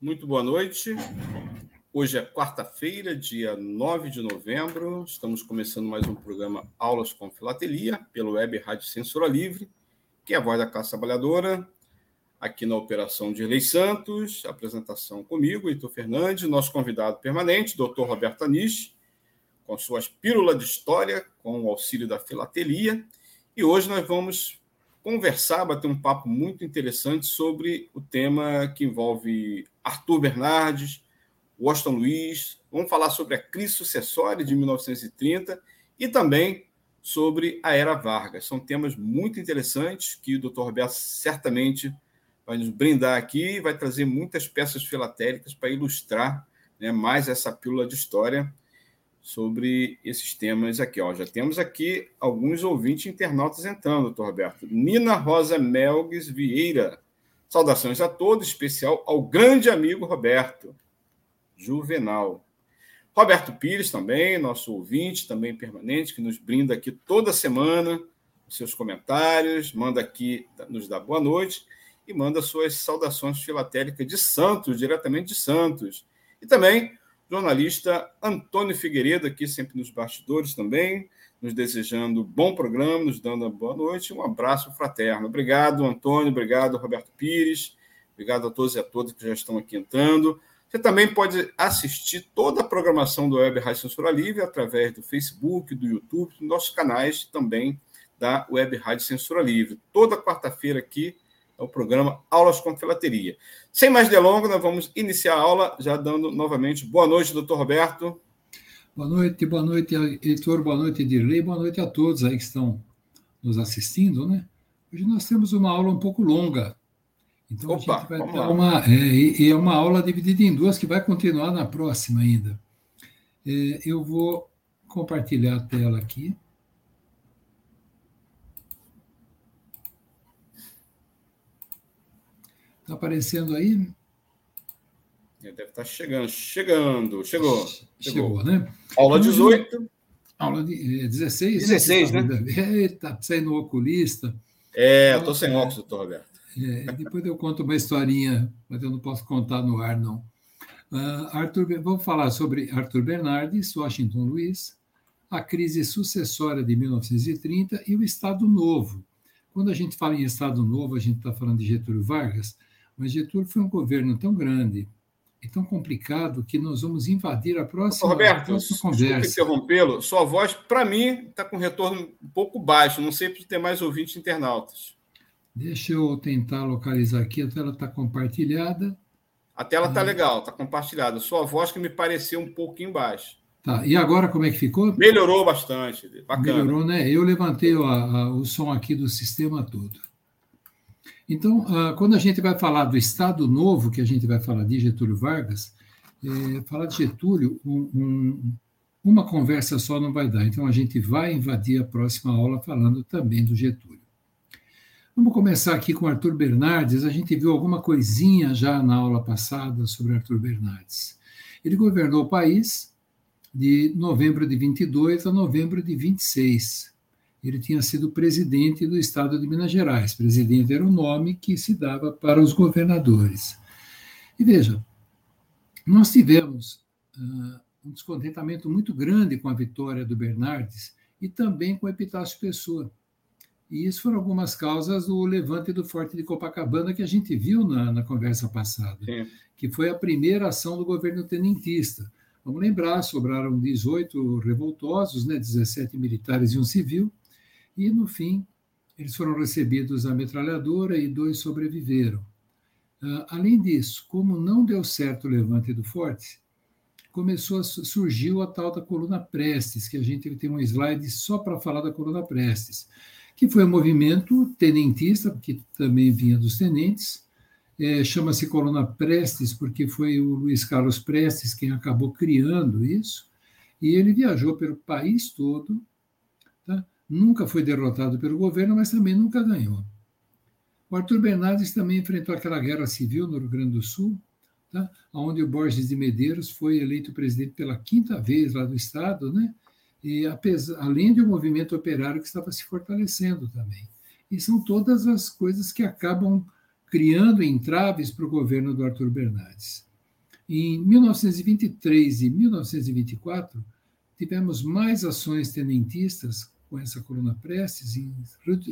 muito boa noite. Hoje é quarta-feira, dia 9 de novembro. Estamos começando mais um programa Aulas com Filatelia, pelo Web Rádio Censura Livre, que é a voz da classe trabalhadora. Aqui na operação de Lei Santos, apresentação comigo, Heitor Fernandes, nosso convidado permanente, doutor Roberto Anish, com suas pílulas de história, com o auxílio da filatelia. E hoje nós vamos conversar, bater um papo muito interessante sobre o tema que envolve Arthur Bernardes, Washington Luiz. Vamos falar sobre a crise sucessória de 1930 e também sobre a Era Vargas. São temas muito interessantes que o Dr. Roberto certamente vai nos brindar aqui e vai trazer muitas peças filatéricas para ilustrar né, mais essa pílula de história sobre esses temas aqui. Ó. Já temos aqui alguns ouvintes internautas entrando, doutor Roberto. Nina Rosa Melgues Vieira. Saudações a todos, especial ao grande amigo Roberto Juvenal. Roberto Pires também, nosso ouvinte, também permanente, que nos brinda aqui toda semana seus comentários, manda aqui, nos dá boa noite e manda suas saudações filatéricas de Santos, diretamente de Santos. E também jornalista Antônio Figueiredo, aqui sempre nos bastidores também, nos desejando bom programa, nos dando uma boa noite, um abraço fraterno. Obrigado, Antônio, obrigado, Roberto Pires, obrigado a todos e a todas que já estão aqui entrando. Você também pode assistir toda a programação do Web Rádio Censura Livre através do Facebook, do YouTube, dos nossos canais também da Web Rádio Censura Livre. Toda quarta-feira aqui é o programa Aulas com Filateria. Sem mais delongas, nós vamos iniciar a aula, já dando novamente boa noite, doutor Roberto. Boa noite, boa noite, Heitor, boa noite, Dirley, boa noite a todos aí que estão nos assistindo, né? Hoje nós temos uma aula um pouco longa. Então Opa, a gente vai ter uma. É, e é uma aula dividida em duas que vai continuar na próxima ainda. É, eu vou compartilhar a tela aqui. Está aparecendo aí? Deve estar tá chegando, chegando, chegou. Chegou, chegou né? Aula 18. Então, aula de, 16? 16, né? Eita, saindo oculista. É, eu estou sem óculos, doutor Roberto. É, depois eu conto uma historinha, mas eu não posso contar no ar, não. Uh, Arthur, vamos falar sobre Arthur Bernardes, Washington Luiz, a crise sucessória de 1930 e o Estado Novo. Quando a gente fala em Estado Novo, a gente está falando de Getúlio Vargas, mas Getúlio foi um governo tão grande e tão complicado que nós vamos invadir a próxima, Roberto, a próxima conversa. interrompê-lo. Sua voz, para mim, está com retorno um pouco baixo. Não sei se tem mais ouvintes internautas. Deixa eu tentar localizar aqui. A tela está compartilhada. A tela está ah. legal, está compartilhada. Sua voz que me pareceu um pouquinho baixa. Tá. E agora como é que ficou? Melhorou bastante. Bacana. Melhorou, né? Eu levantei a, a, o som aqui do sistema todo. Então, ah, quando a gente vai falar do Estado Novo, que a gente vai falar de Getúlio Vargas, é, falar de Getúlio, um, um, uma conversa só não vai dar. Então, a gente vai invadir a próxima aula falando também do Getúlio. Vamos começar aqui com Arthur Bernardes. A gente viu alguma coisinha já na aula passada sobre Arthur Bernardes. Ele governou o país de novembro de 22 a novembro de 26 ele tinha sido presidente do estado de Minas Gerais. Presidente era o nome que se dava para os governadores. E veja, nós tivemos uh, um descontentamento muito grande com a vitória do Bernardes e também com o Epitácio Pessoa. E isso foram algumas causas do levante do Forte de Copacabana que a gente viu na, na conversa passada, Sim. que foi a primeira ação do governo tenentista. Vamos lembrar, sobraram 18 revoltosos, né, 17 militares e um civil, e, no fim, eles foram recebidos a metralhadora e dois sobreviveram. Uh, além disso, como não deu certo o levante do Forte, começou a surgiu a tal da coluna Prestes, que a gente tem um slide só para falar da coluna Prestes, que foi um movimento tenentista, que também vinha dos tenentes, é, chama-se Coluna Prestes, porque foi o Luiz Carlos Prestes quem acabou criando isso, e ele viajou pelo país todo? Nunca foi derrotado pelo governo, mas também nunca ganhou. O Arthur Bernardes também enfrentou aquela guerra civil no Rio Grande do Sul, tá? onde o Borges de Medeiros foi eleito presidente pela quinta vez lá do Estado, né? e apesar, além de um movimento operário que estava se fortalecendo também. E são todas as coisas que acabam criando entraves para o governo do Arthur Bernardes. Em 1923 e 1924, tivemos mais ações tenentistas com essa coluna Prestes em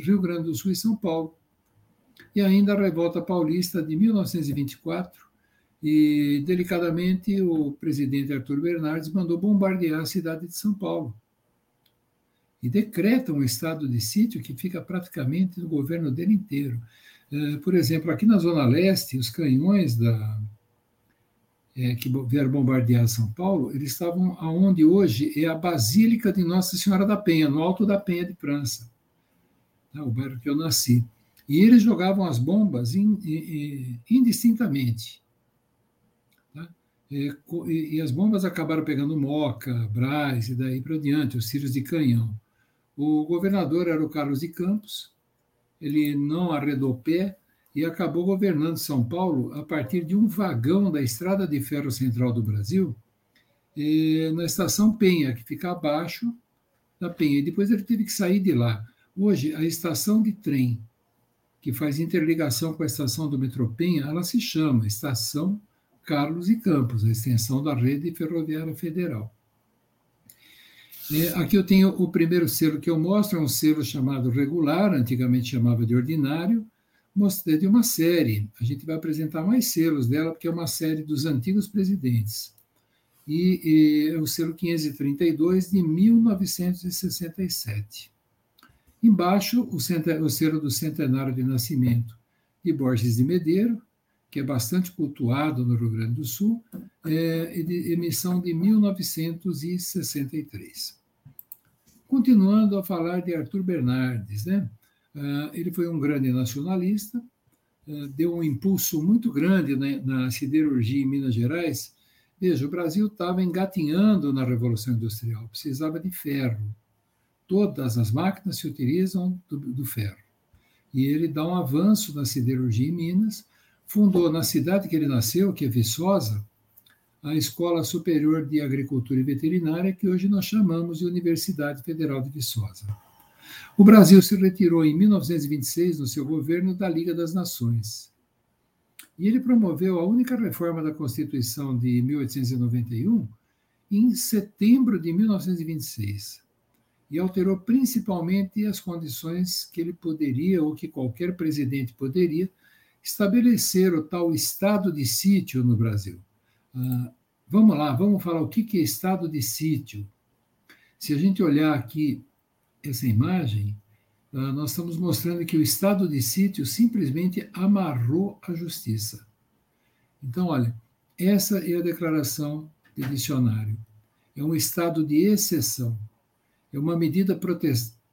Rio Grande do Sul e São Paulo. E ainda a Revolta Paulista de 1924, e delicadamente o presidente Arthur Bernardes mandou bombardear a cidade de São Paulo. E decreta um estado de sítio que fica praticamente no governo dele inteiro. Eh, por exemplo, aqui na Zona Leste, os canhões da, é, que vieram bombardear São Paulo, eles estavam aonde hoje é a Basílica de Nossa Senhora da Penha, no Alto da Penha de França, tá? o bairro que eu nasci. E eles jogavam as bombas indistintamente. Tá? E, e, as bombas acabaram pegando Moca, Braz e daí para diante, os tiros de canhão. O governador era o Carlos de Campos, ele não arredou pé e acabou governando São Paulo a partir de um vagão da Estrada de Ferro Central do Brasil, na estação Penha, que fica abaixo da Penha. E depois ele teve que sair de lá. Hoje, a estação de trem que faz interligação com a estação do metrô Penha, ela se chama Estação Carlos e Campos, a extensão da rede ferroviária federal. É, aqui eu tenho o primeiro selo que eu mostro, é um selo chamado regular, antigamente chamava de ordinário, de uma série. A gente vai apresentar mais selos dela, porque é uma série dos antigos presidentes. E, e é o selo 532 de 1967. Embaixo, o, o selo do centenário de nascimento de Borges de Medeiro, que é bastante cultuado no Rio Grande do Sul, é de emissão de 1963. Continuando a falar de Arthur Bernardes, né? Uh, ele foi um grande nacionalista, uh, deu um impulso muito grande na, na siderurgia em Minas Gerais. Veja, o Brasil estava engatinhando na Revolução Industrial, precisava de ferro. Todas as máquinas se utilizam do ferro. E ele dá um avanço na siderurgia em Minas, fundou na cidade que ele nasceu, que é Viçosa, a Escola Superior de Agricultura e Veterinária, que hoje nós chamamos de Universidade Federal de Viçosa. O Brasil se retirou em 1926, no seu governo, da Liga das Nações. E ele promoveu a única reforma da Constituição de 1891 em setembro de 1926 e alterou principalmente as condições que ele poderia, ou que qualquer presidente poderia, estabelecer o tal estado de sítio no Brasil. Ah, vamos lá, vamos falar o que é estado de sítio. Se a gente olhar aqui essa imagem, ah, nós estamos mostrando que o estado de sítio simplesmente amarrou a justiça. Então, olha, essa é a declaração de dicionário. É um estado de exceção. É uma medida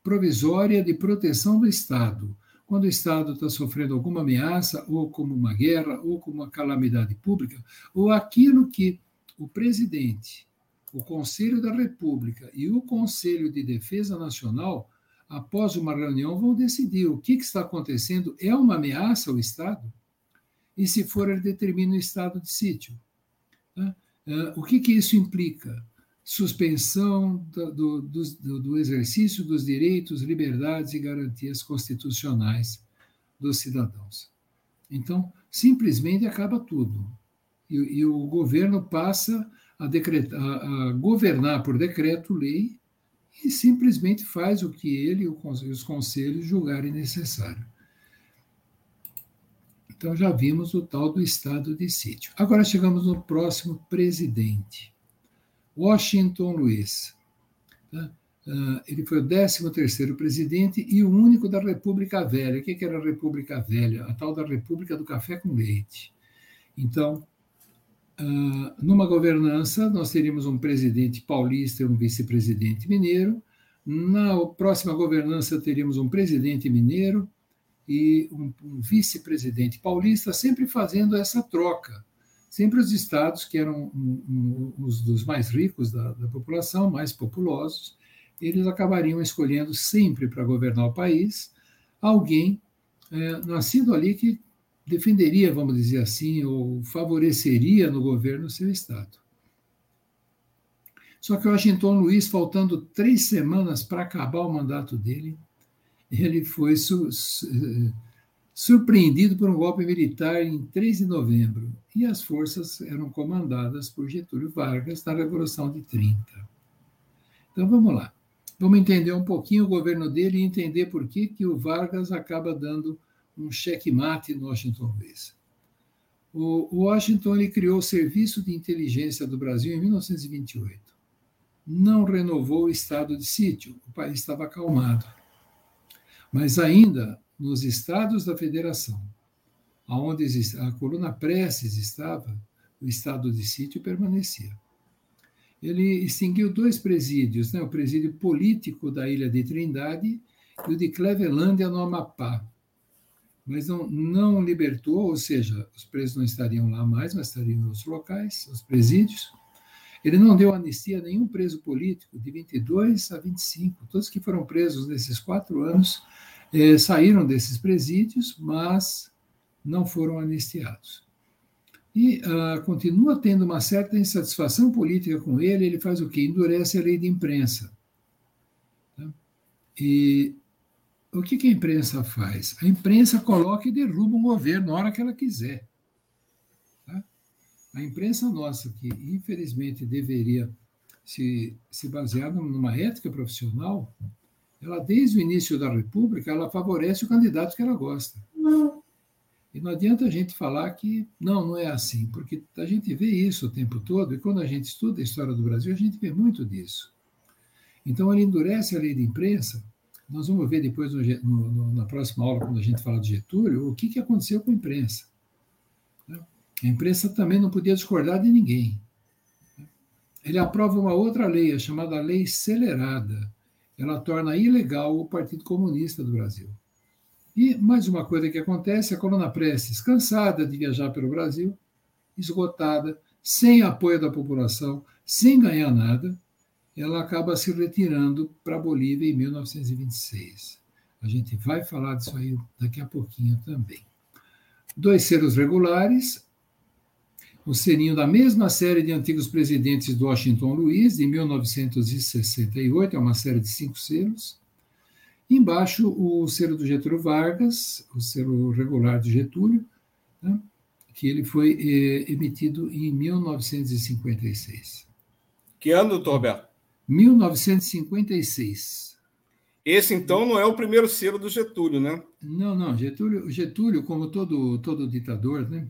provisória de proteção do Estado, quando o Estado está sofrendo alguma ameaça, ou como uma guerra, ou como uma calamidade pública, ou aquilo que o presidente, o Conselho da República e o Conselho de Defesa Nacional, após uma reunião, vão decidir o que, está acontecendo, é uma ameaça ao Estado? E se for, ele determina o estado de sítio. Tá? Uh, o que, que isso implica? suspensão do, do, do, exercício dos direitos, liberdades e garantias constitucionais dos cidadãos. Então, simplesmente acaba tudo. E, e o governo passa a, decretar, a, a, governar por decreto-lei e simplesmente faz o que ele e os conselhos julgarem necessário. Então, já vimos o tal do estado de sítio. Agora chegamos no próximo presidente. Washington Luiz. Tá? Uh, ele foi o 13º presidente e o único da República Velha. O que era a República Velha? A tal da República do Café com Leite. Então, uh, numa governança, nós teríamos um presidente paulista e um vice-presidente mineiro. Na próxima governança, teríamos um presidente mineiro e um, um vice-presidente paulista, sempre fazendo essa troca. Sempre os estados que eram um, um, os dos mais ricos da, da população, mais populosos, eles acabariam escolhendo sempre para governar o país alguém é, nascido ali que defenderia, vamos dizer assim, ou favoreceria no governo seu estado. Só que Washington Luiz, faltando três semanas para acabar o mandato dele, ele foi su surpreendido por um golpe militar em 3 de novembro, e as forças eram comandadas por Getúlio Vargas na Revolução de 30. Então vamos lá. Vamos entender um pouquinho o governo dele e entender por que, que o Vargas acaba dando um checkmate no Washington Luiz. O Washington ele criou o Serviço de Inteligência do Brasil em 1928. Não renovou o estado de sítio, o país estava acalmado. Mas ainda nos estados da federação, aonde a coluna Prestes estava, o estado de sítio permanecia. Ele extinguiu dois presídios, né? o presídio político da Ilha de Trindade e o de Clevelândia, no Amapá. Mas não, não libertou, ou seja, os presos não estariam lá mais, mas estariam nos locais, os presídios. Ele não deu anistia a nenhum preso político, de 22 a 25. Todos que foram presos nesses quatro anos eh, saíram desses presídios, mas não foram anistiados. E uh, continua tendo uma certa insatisfação política com ele, ele faz o quê? Endurece a lei de imprensa. Tá? E o que, que a imprensa faz? A imprensa coloca e derruba um governo na hora que ela quiser. Tá? A imprensa nossa, que infelizmente deveria se, se basear numa ética profissional, ela desde o início da República, ela favorece o candidato que ela gosta. Não. E não adianta a gente falar que não, não é assim, porque a gente vê isso o tempo todo, e quando a gente estuda a história do Brasil, a gente vê muito disso. Então, ele endurece a lei de imprensa. Nós vamos ver depois, no, no, na próxima aula, quando a gente fala de Getúlio, o que, que aconteceu com a imprensa. Né? A imprensa também não podia discordar de ninguém. Ele aprova uma outra lei, a chamada Lei Celerada, ela torna ilegal o Partido Comunista do Brasil. E mais uma coisa que acontece, a coluna Prestes, cansada de viajar pelo Brasil, esgotada, sem apoio da população, sem ganhar nada, ela acaba se retirando para a Bolívia em 1926. A gente vai falar disso aí daqui a pouquinho também. Dois selos regulares, o selinho da mesma série de antigos presidentes do Washington Luiz, de 1968, é uma série de cinco selos. Embaixo, o selo do Getúlio Vargas, o selo regular de Getúlio, né, que ele foi eh, emitido em 1956. Que ano, Roberto? 1956. Esse, então, não é o primeiro selo do Getúlio, né? Não, não. Getúlio, Getúlio como todo, todo ditador, né?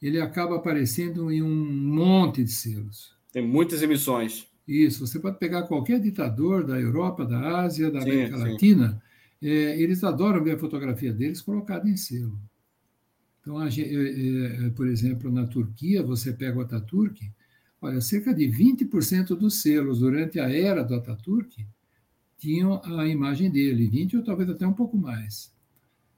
ele acaba aparecendo em um monte de selos. Tem muitas emissões. Isso, você pode pegar qualquer ditador da Europa, da Ásia, da sim, América sim. Latina, é, eles adoram ver a fotografia deles colocada em selo. Então, a, é, é, por exemplo, na Turquia, você pega o Ataturk, olha, cerca de 20% dos selos durante a era do Ataturk tinham a imagem dele, 20 ou talvez até um pouco mais.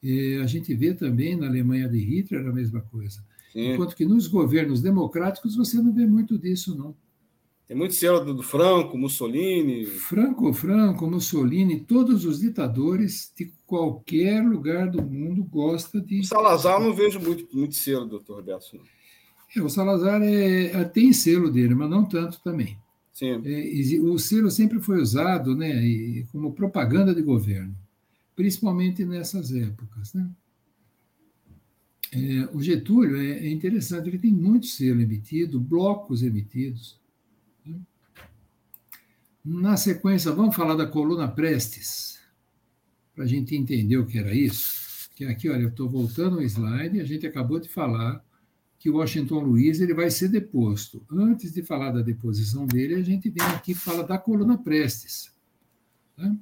E a gente vê também na Alemanha de Hitler a mesma coisa. Sim. Enquanto que nos governos democráticos você não vê muito disso, não. Tem muito selo do Franco, Mussolini. Franco, Franco, Mussolini, todos os ditadores de qualquer lugar do mundo gosta de. O Salazar não vejo muito, muito selo, doutor Roberto. É, o Salazar é, é, tem selo dele, mas não tanto também. Sim. É, o selo sempre foi usado né, como propaganda de governo, principalmente nessas épocas. Né? É, o Getúlio é, é, interessante, ele tem muito selo emitido, blocos emitidos. Né? Na sequência, vamos falar da coluna Prestes, para a gente entender o que era isso. Que aqui, olha, eu estou voltando ao slide, a gente acabou de falar que Washington Luiz ele vai ser deposto. Antes de falar da deposição dele, a gente vem aqui e fala da coluna Prestes. Né?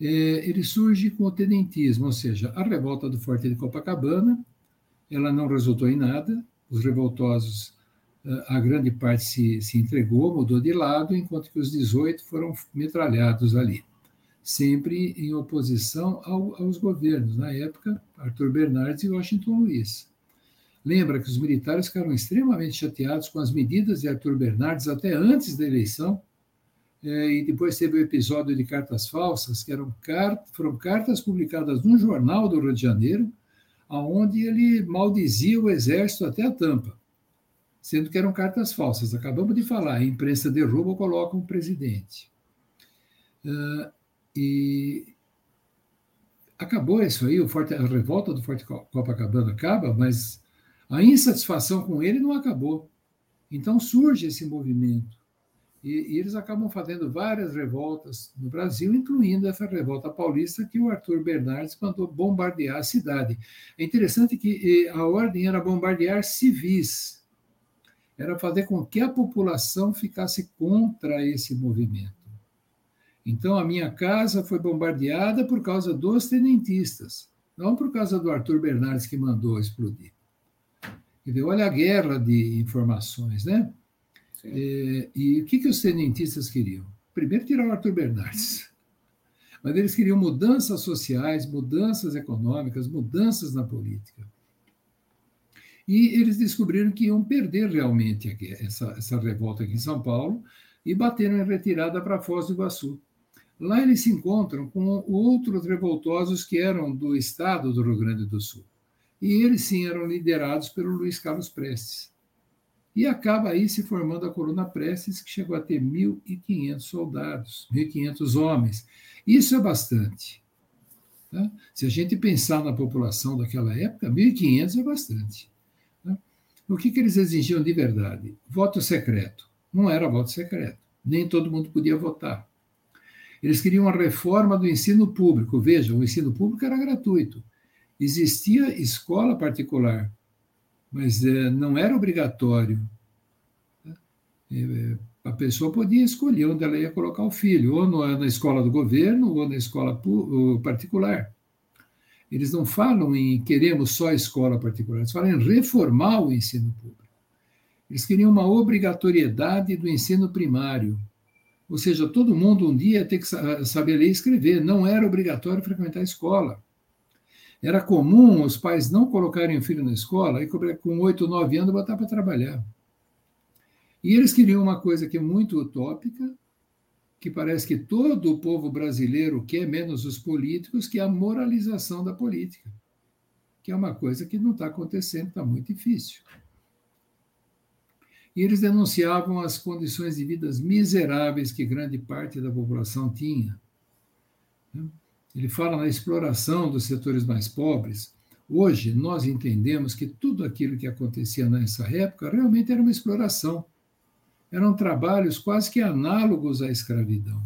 É, ele surge com o tenentismo, ou seja, a revolta do Forte de Copacabana, ela não resultou em nada. Os revoltosos, eh, a grande parte se, se entregou, mudou de lado, enquanto que os 18 foram metralhados ali. sempre em oposição ao, aos governos, na época, Arthur Bernardes e Washington Luiz. Lembra que os militares ficaram extremamente chateados com as medidas de Arthur Bernardes até antes da eleição, é, e depois teve o episódio de cartas falsas, que eram foram cartas publicadas num jornal do Rio de Janeiro, aonde ele maldizia o exército até a tampa, sendo que eram cartas falsas. Acabamos de falar, a imprensa derruba ou coloca um presidente. Uh, e acabou isso aí, o Forte, a revolta do Forte Copacabana acaba, mas a insatisfação com ele não acabou. Então surge esse movimento. E, e, eles acabam fazendo várias revoltas no Brasil, incluindo essa revolta paulista que o Arthur Bernardes mandou bombardear a cidade. É interessante que a ordem era bombardear civis, era fazer com que a população ficasse contra esse movimento. Então, a minha casa foi bombardeada por causa dos tenentistas, não por causa do Arthur Bernardes que mandou explodir. Olha a guerra de informações, né? É, e o que, que os tenentistas queriam? Primeiro, tirar o Arthur Bernardes. Mas eles queriam mudanças sociais, mudanças econômicas, mudanças na política. E eles descobriram que iam perder realmente essa, essa revolta aqui em São Paulo e bateram em retirada para Foz do Iguaçu. Lá eles se encontram com outros revoltosos que eram do estado do Rio Grande do Sul. E eles sim eram liderados pelo Luiz Carlos Prestes. E acaba aí se formando a coluna Prestes, que chegou a ter 1.500 soldados, 1.500 homens. Isso é bastante. Tá? Se a gente pensar na população daquela época, 1.500 é bastante. Tá? O que, que eles exigiam de verdade? Voto secreto. Não era voto secreto. Nem todo mundo podia votar. Eles queriam uma reforma do ensino público. Veja, o ensino público era gratuito. Existia escola particular, mas é, não era obrigatório. É, a pessoa podia escolher onde ela ia colocar o filho, ou no, na escola do governo, ou na escola particular. Eles não falam em queremos só escola particular, eles falam em reformar o ensino público. Eles queriam uma obrigatoriedade do ensino primário. Ou seja, todo mundo um dia ia ter que saber ler e escrever, não era obrigatório frequentar a escola. Era comum os pais não colocarem o filho na escola e com oito, nove anos botar para trabalhar. E eles queriam uma coisa que é muito utópica, que parece que todo o povo brasileiro quer, menos os políticos, que é a moralização da política, que é uma coisa que não está acontecendo, está muito difícil. E eles denunciavam as condições de vidas miseráveis que grande parte da população tinha. Ele fala na exploração dos setores mais pobres. Hoje, nós entendemos que tudo aquilo que acontecia nessa época realmente era uma exploração. Eram trabalhos quase que análogos à escravidão.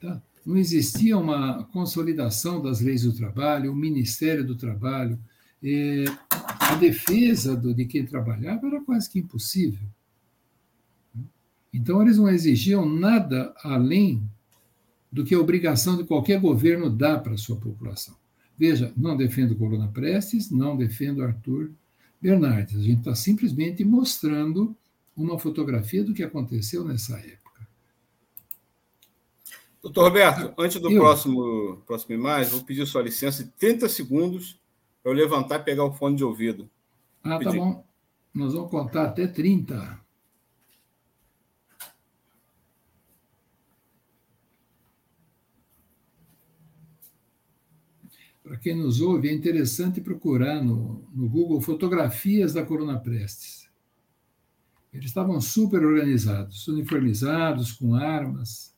Tá? Não existia uma consolidação das leis do trabalho, o Ministério do Trabalho. É, a defesa de quem trabalhava era quase que impossível. Então, eles não exigiam nada além do que a obrigação de qualquer governo dá para a sua população. Veja, não defendo Coluna Prestes, não defendo Arthur Bernardes. A gente está simplesmente mostrando uma fotografia do que aconteceu nessa época. Doutor Roberto, antes do eu... próximo, próximo imagem, vou pedir sua licença de 30 segundos para eu levantar e pegar o fone de ouvido. Ah, tá bom. Nós vamos contar até 30. Para quem nos ouve, é interessante procurar no, no Google fotografias da Corona Prestes. Eles estavam super organizados, uniformizados, com armas.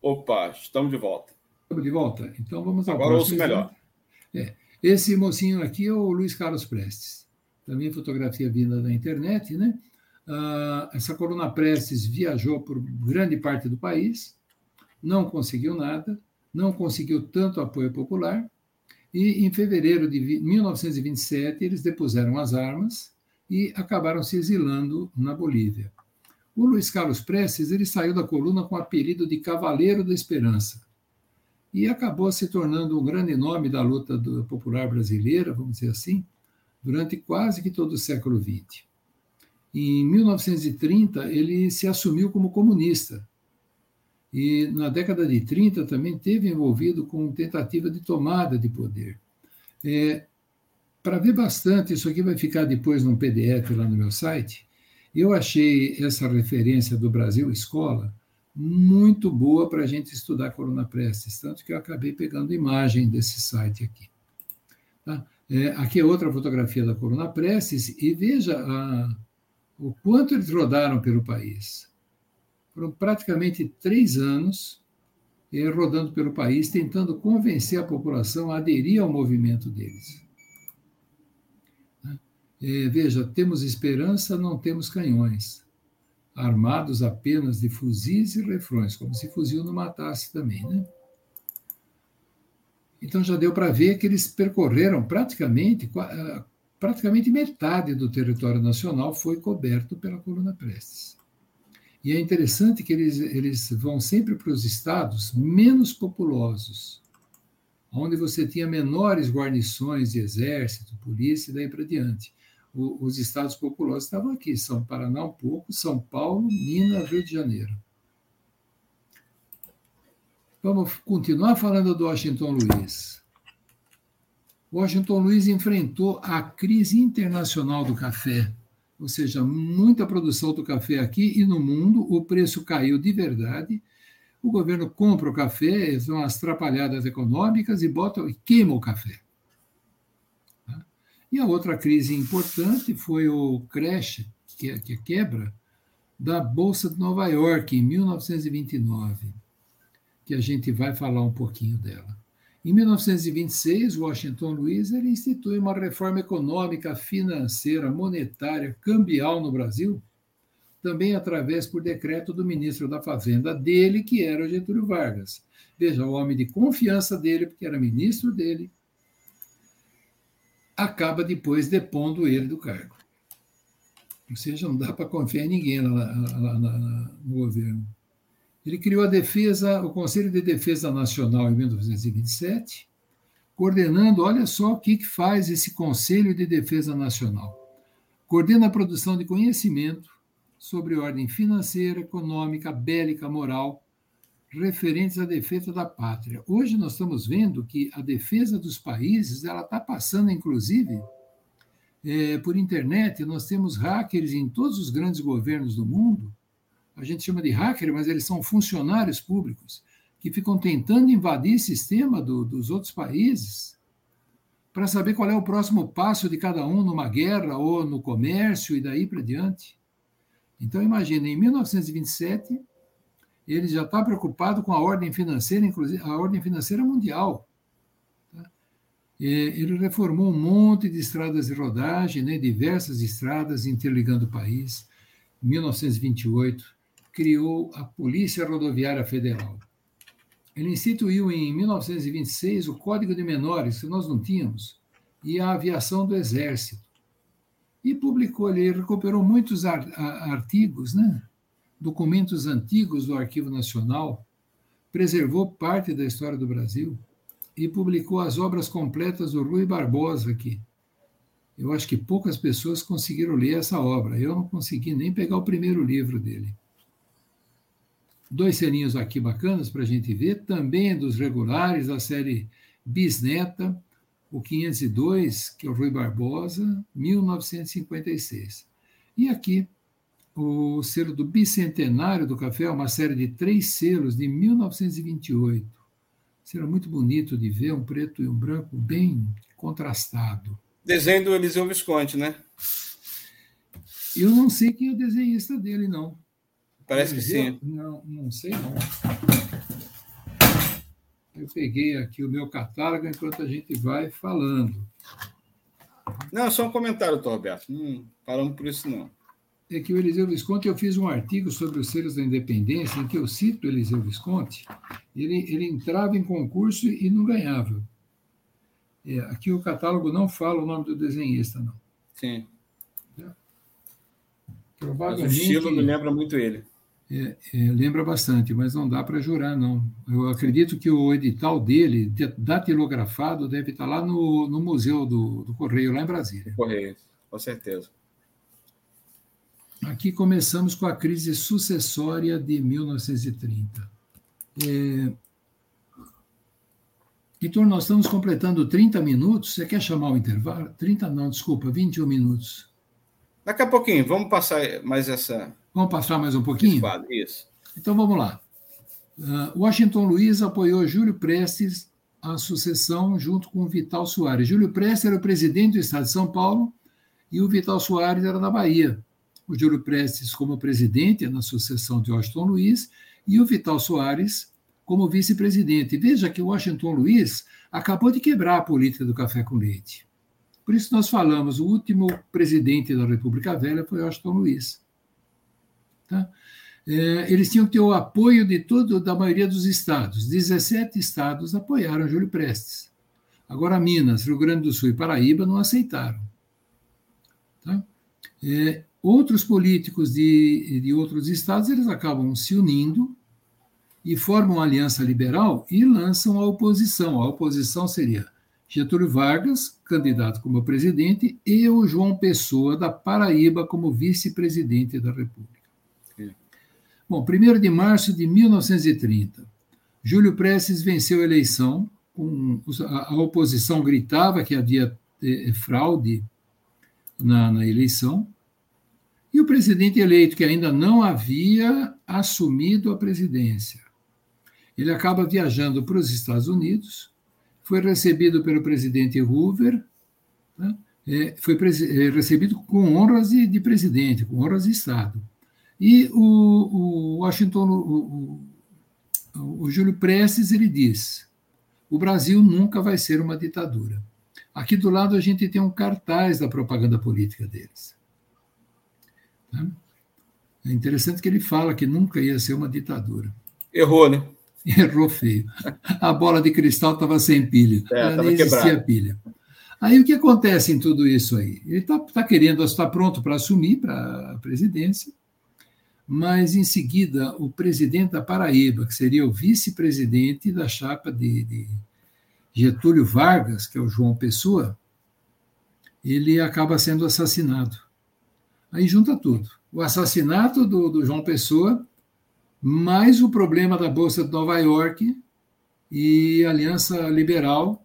Opa, estamos de volta. Estamos de volta? Então vamos Agora ouço melhor. É. Esse mocinho aqui é o Luiz Carlos Prestes. Também fotografia vinda da internet, né? Uh, essa coluna Prestes viajou por grande parte do país, não conseguiu nada, não conseguiu tanto apoio popular, e em fevereiro de 1927 eles depuseram as armas e acabaram se exilando na Bolívia. O Luiz Carlos Prestes ele saiu da coluna com o apelido de Cavaleiro da Esperança e acabou se tornando um grande nome da luta popular brasileira, vamos dizer assim, durante quase que todo o século XX. Em 1930, ele se assumiu como comunista. E na década de 30 também teve envolvido com tentativa de tomada de poder. É, Para ver bastante, isso aqui vai ficar depois num PDF lá no meu site. Eu achei essa referência do Brasil Escola muito boa para a gente estudar Corona Prestes, tanto que eu acabei pegando imagem desse site aqui. Tá? É, aqui é outra fotografia da Corona Prestes, e veja a, o quanto eles rodaram pelo país. Foram praticamente três anos eh, rodando pelo país, tentando convencer a população a aderir ao movimento deles. Eh, veja, temos esperança, não temos canhões armados apenas de fuzis e refrões, como se fuzil não matasse também, né? Então já deu para ver que eles percorreram praticamente ah, praticamente metade do território nacional foi coberto pela coluna Prestes. E é interessante que eles, eles vão sempre para os estados menos populosos, onde você tinha menores guarnições de exército, polícia e daí para diante os estados populosos estavam aqui, São Paraná um pouco, São Paulo, Minas, Rio de Janeiro. Vamos continuar falando do Washington Luiz. Washington Luiz enfrentou a crise internacional do café, ou seja, muita produção do café aqui e no mundo, o preço caiu de verdade. O governo compra o café, são as atrapalhadas econômicas e bota e queima o café. E a outra crise importante foi o crash, que é, que é quebra, da Bolsa de Nova York, em 1929, que a gente vai falar um pouquinho dela. Em 1926, Washington Luiz ele institui uma reforma econômica, financeira, monetária, cambial no Brasil, também através por decreto do ministro da Fazenda dele, que era Getúlio Vargas. Veja, o homem de confiança dele, porque era ministro dele, acaba depois depondo ele do cargo. Ou seja, não dá para confiar em ninguém lá, lá, lá, no governo. Ele criou a defesa, o Conselho de Defesa Nacional em 1927, coordenando, olha só o que, que faz esse Conselho de Defesa Nacional. Coordena a produção de conhecimento sobre ordem financeira, econômica, bélica, moral, referentes à defesa da pátria. Hoje nós estamos vendo que a defesa dos países ela está passando, inclusive, é, por internet. Nós temos hackers em todos os grandes governos do mundo. A gente chama de hacker, mas eles são funcionários públicos que ficam tentando invadir o sistema do, dos outros países para saber qual é o próximo passo de cada um numa guerra ou no comércio e daí para diante. Então, imagine, em 1927, ele já está preocupado com a ordem financeira, inclusive a ordem financeira mundial. Tá? Ele reformou um monte de estradas de rodagem, né, diversas estradas interligando o país. Em 1928, criou a Polícia Rodoviária Federal. Ele instituiu em 1926 o Código de Menores, que nós não tínhamos, e a aviação do Exército. E publicou, ele recuperou muitos artigos, né? documentos antigos do Arquivo Nacional, preservou parte da história do Brasil e publicou as obras completas do Rui Barbosa aqui. Eu acho que poucas pessoas conseguiram ler essa obra. Eu não consegui nem pegar o primeiro livro dele. Dois selinhos aqui bacanas para a gente ver, também dos regulares da série Bisneta, o 502, que é o Rui Barbosa, 1956. E aqui o selo do bicentenário do café, uma série de três selos de 1928. Será muito bonito de ver, um preto e um branco bem contrastado. Desenho do Eliseu Visconti, né? Eu não sei quem é o desenhista dele, não. Parece que sim. Não, não sei não. Eu peguei aqui o meu catálogo enquanto a gente vai falando. Não, só um comentário, Roberto. Não falamos por isso, não é que o Eliseu Visconti, eu fiz um artigo sobre os selos da independência, em que eu cito o Eliseu Visconti, ele, ele entrava em concurso e não ganhava. É, aqui o catálogo não fala o nome do desenhista, não. Sim. Provavelmente, mas o estilo me lembra muito ele. É, é, lembra bastante, mas não dá para jurar, não. Eu acredito que o edital dele, datilografado, deve estar lá no, no Museu do, do Correio, lá em Brasília. Correio, com certeza. aqui começamos com a crise sucessória de 1930. É... Então, nós estamos completando 30 minutos. Você quer chamar o intervalo? 30 não, desculpa, 21 minutos. Daqui a pouquinho, vamos passar mais essa. Vamos passar mais um pouquinho? Isso. Então vamos lá. Uh, Washington Luiz apoiou Júlio Prestes à sucessão junto com Vital Soares. Júlio Prestes era o presidente do Estado de São Paulo e o Vital Soares era da Bahia. O Júlio Prestes como presidente na sucessão de Washington Luiz e o Vital Soares como vice-presidente. Veja que Washington Luiz acabou de quebrar a política do café com leite. Por isso nós falamos, o último presidente da República Velha foi Washington Luiz. Tá? É, eles tinham que ter o apoio de todo, da maioria dos estados. 17 estados apoiaram Júlio Prestes. Agora, Minas, Rio Grande do Sul e Paraíba não aceitaram. Tá? É, outros políticos de, de outros estados eles acabam se unindo e formam uma aliança liberal e lançam a oposição. A oposição seria Getúlio Vargas, candidato como presidente, e o João Pessoa, da Paraíba, como vice-presidente da República. Bom, 1 de março de 1930, Júlio Prestes venceu a eleição, a, oposição gritava que havia eh, fraude na, na eleição, e o presidente eleito, que ainda não havia assumido a presidência, ele acaba viajando para os Estados Unidos, foi recebido pelo presidente Hoover, né? é, foi é, recebido com honras de, de, presidente, com honras de Estado. E o, o Washington, o, o, o Júlio Prestes, ele diz: o Brasil nunca vai ser uma ditadura. Aqui do lado a gente tem um cartaz da propaganda política deles. Tá? É interessante que ele fala que nunca ia ser uma ditadura. Errou, né? Errou feio. A bola de cristal estava sem pilha. É, nem existia quebrado. pilha. Aí o que acontece em tudo isso aí? Ele está tá querendo, está pronto para assumir para a presidência, mas em seguida o presidente da Paraíba, que seria o vice-presidente da chapa de, de, Getúlio Vargas, que é o João Pessoa, ele acaba sendo assassinado. Aí junta tudo. O assassinato do, do João Pessoa mais o problema da Bolsa de Nova York e Aliança Liberal,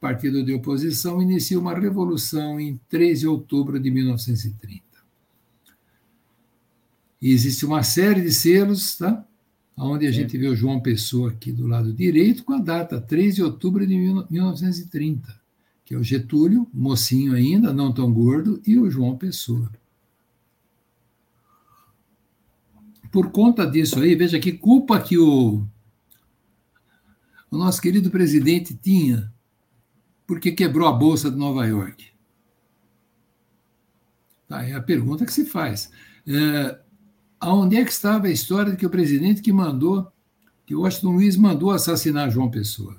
partido de oposição, inicia uma revolução em 3 de outubro de 1930. E existe uma série de selos, tá? onde a gente vê o João Pessoa aqui do lado direito, com a data 3 de outubro de 1930, que é o Getúlio, mocinho ainda, não tão gordo, e o João Pessoa. por conta disso aí, veja que culpa que o, o nosso querido presidente tinha porque quebrou a Bolsa de Nova York. Tá, é a pergunta que se faz. É, aonde é que estava a história de que o presidente que mandou, que Washington Luiz mandou assassinar João Pessoa?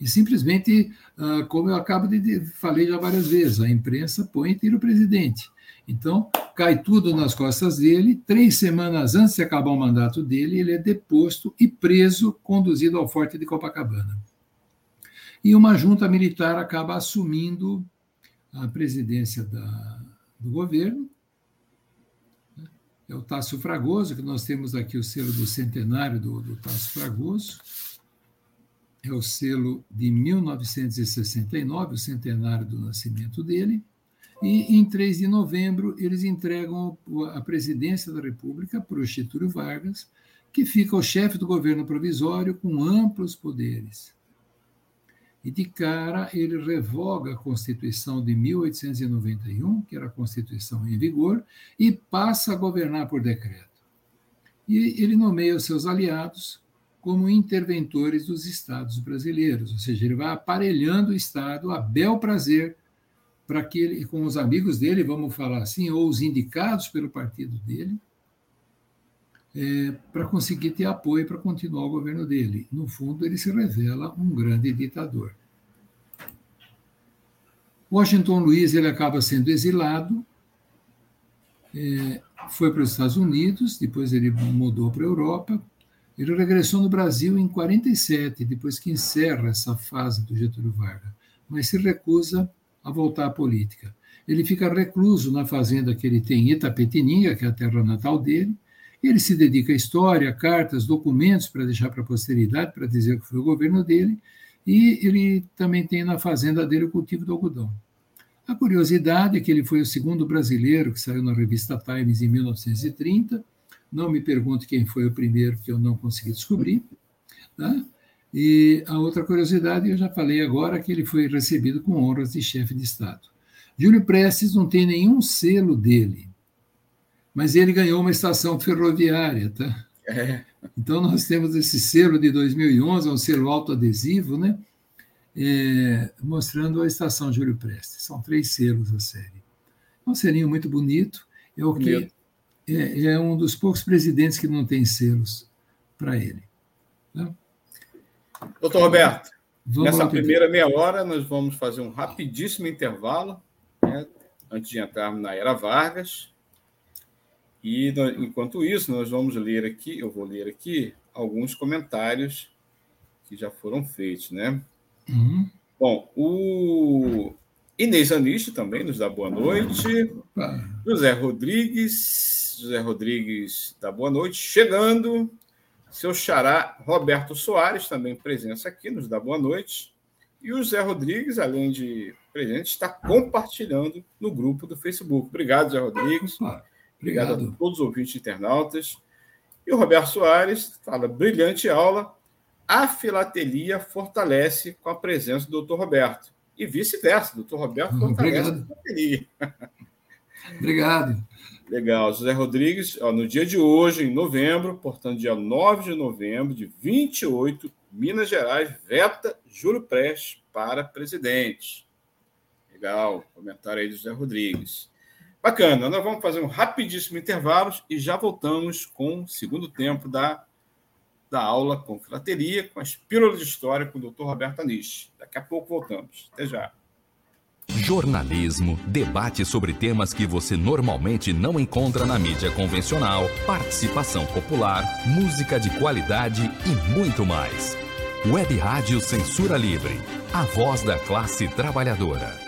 E simplesmente, ah, como eu acabo de falei já várias vezes, a imprensa põe e tira o presidente. Então, cai tudo nas costas dele. Três semanas antes de acabar o mandato dele, ele é deposto e preso, conduzido ao Forte de Copacabana. E uma junta militar acaba assumindo a presidência da, do governo. É o Tássio Fragoso, que nós temos aqui o selo do centenário do, do Tássio Fragoso. É o selo de 1969, o centenário do nascimento dele. E em 3 de novembro, eles entregam a presidência da República para o Getúlio Vargas, que fica o chefe do governo provisório com amplos poderes. E de cara, ele revoga a Constituição de 1891, que era a Constituição em vigor, e passa a governar por decreto. E ele nomeia os seus aliados como interventores dos estados brasileiros, ou seja, ele vai aparelhando o Estado a bel prazer para que ele, com os amigos dele, vamos falar assim, ou os indicados pelo partido dele, é, para conseguir ter apoio para continuar o governo dele. No fundo, ele se revela um grande ditador. Washington Luiz ele acaba sendo exilado, é, foi para os Estados Unidos, depois ele mudou para a Europa. Ele regressou no Brasil em 47, depois que encerra essa fase do Getúlio Vargas, mas se recusa a voltar à política. ele fica recluso na fazenda que ele tem em Itapetininga, que é a terra natal dele, ele se dedica à história, cartas, documentos para deixar para a posteridade, para dizer que foi o governo dele, e ele também tem na fazenda dele o cultivo do algodão. A curiosidade é que ele foi o segundo brasileiro que saiu na revista Times em 1930. Não me pergunte quem foi o primeiro, que eu não consegui descobrir. Tá? E a outra curiosidade, eu já falei agora, que ele foi recebido com honras de chefe de Estado. Júlio Prestes não tem nenhum selo dele, mas ele ganhou uma estação ferroviária, tá? É. Então nós temos esse selo de 2011, um selo autoadesivo, né? É, mostrando a estação Júlio Prestes. São três selos a série. É um selinho muito bonito. É o que é, é, um dos poucos presidentes que não tem selos para ele. Tá? Doutor Roberto, vamos nessa primeira meia hora nós vamos fazer um rapidíssimo intervalo, né, antes de entrarmos na Era Vargas. E enquanto isso, nós vamos ler aqui, eu vou ler aqui alguns comentários que já foram feitos, né? Uhum. Bom, o Inês Anisto também nos dá boa noite. José Rodrigues, José Rodrigues dá boa noite. Chegando, seu xará Roberto Soares, também presença aqui, nos dá boa noite. E o Zé Rodrigues, além de presente, está compartilhando no grupo do Facebook. Obrigado, Zé Rodrigues. Opa, obrigado. obrigado a todos os ouvintes internautas. E o Roberto Soares fala: brilhante aula. A filatelia fortalece com a presença do Dr. Roberto. E vice-versa, Dr. Roberto fortalece obrigado. a filatelia. Obrigado. Legal. José Rodrigues, ó, no dia de hoje, em novembro, portanto, dia 9 de novembro de 28, Minas Gerais veta Júlio Prestes para presidente. Legal. Comentário aí do José Rodrigues. Bacana. Nós vamos fazer um rapidíssimo intervalo e já voltamos com o segundo tempo da, da aula com filateria, com as pílulas de história com o Dr. Roberto Anish. Daqui a pouco voltamos. Até já. Jornalismo, debate sobre temas que você normalmente não encontra na mídia convencional, participação popular, música de qualidade e muito mais. Web Rádio Censura Livre, a voz da classe trabalhadora.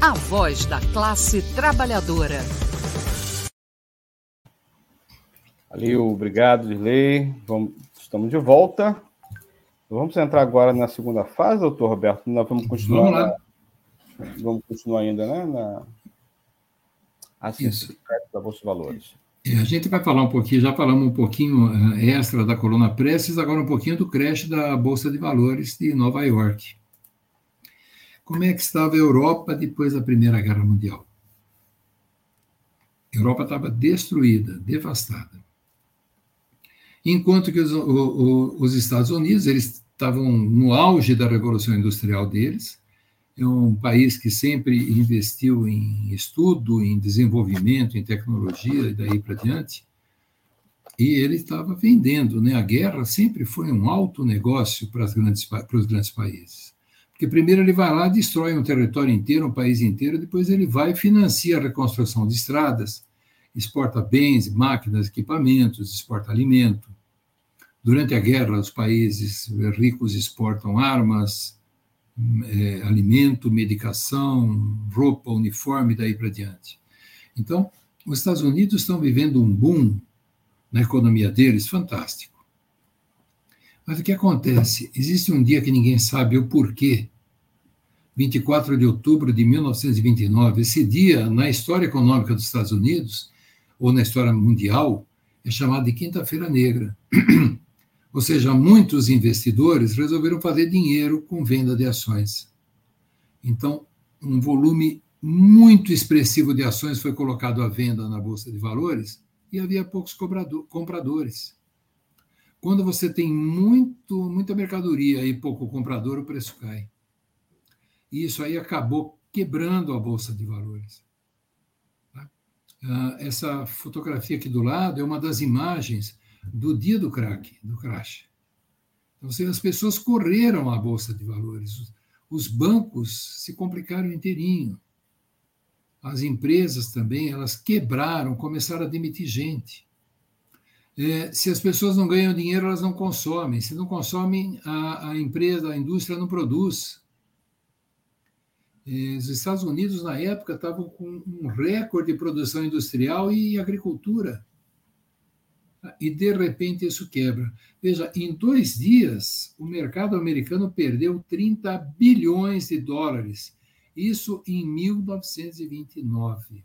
A voz da classe trabalhadora. Valeu, obrigado, Dirley. Vamos, estamos de volta. Vamos entrar agora na segunda fase, doutor Roberto? Nós vamos continuar. Vamos lá. Na, vamos continuar ainda, né? Na, assim, Isso. da Bolsa de Valores. É, a gente vai falar um pouquinho, já falamos um pouquinho eh, extra da coluna Prestes, agora um pouquinho do crash da Bolsa de Valores de Nova York. Como é que estava a Europa depois da Primeira Guerra Mundial? A Europa estava destruída, devastada. enquanto que os, o, os Estados Unidos eles estavam no auge da revolução industrial deles, é um país que sempre investiu em estudo, em desenvolvimento, em tecnologia e daí para diante. E ele estava vendendo, né? A guerra sempre foi um alto negócio para, grandes, para os grandes países. Porque primeiro ele vai lá, destrói um território inteiro, um país inteiro, depois ele vai e financia a reconstrução de estradas, exporta bens, máquinas, equipamentos, exporta alimento. Durante a guerra, os países ricos exportam armas, é, alimento, medicação, roupa, uniforme, daí para diante. Então, os Estados Unidos estão vivendo um boom na economia deles fantástico. Mas o que acontece? Existe um dia que ninguém sabe o porquê. 24 de outubro de 1929. Esse dia, na história econômica dos Estados Unidos, ou na história mundial, é chamado de Quinta-feira Negra. Ou seja, muitos investidores resolveram fazer dinheiro com venda de ações. Então, um volume muito expressivo de ações foi colocado à venda na Bolsa de Valores e havia poucos compradores. Quando você tem muito, muita mercadoria e pouco comprador, o preço cai. E isso aí acabou quebrando a Bolsa de Valores. Tá? Ah, essa fotografia aqui do lado é uma das imagens do dia do crack, do crash. Então, as pessoas correram à bolsa de valores, os bancos se complicaram inteirinho. As empresas também, elas quebraram, começaram a demitir gente. É, se as pessoas não ganham dinheiro, elas não consomem. Se não consomem, a, a empresa, a indústria não produz. É, os Estados Unidos, na época, estavam com um recorde de produção industrial e agricultura e de repente isso quebra. Veja, em dois dias, o mercado americano perdeu 30 bilhões de dólares. Isso em 1929.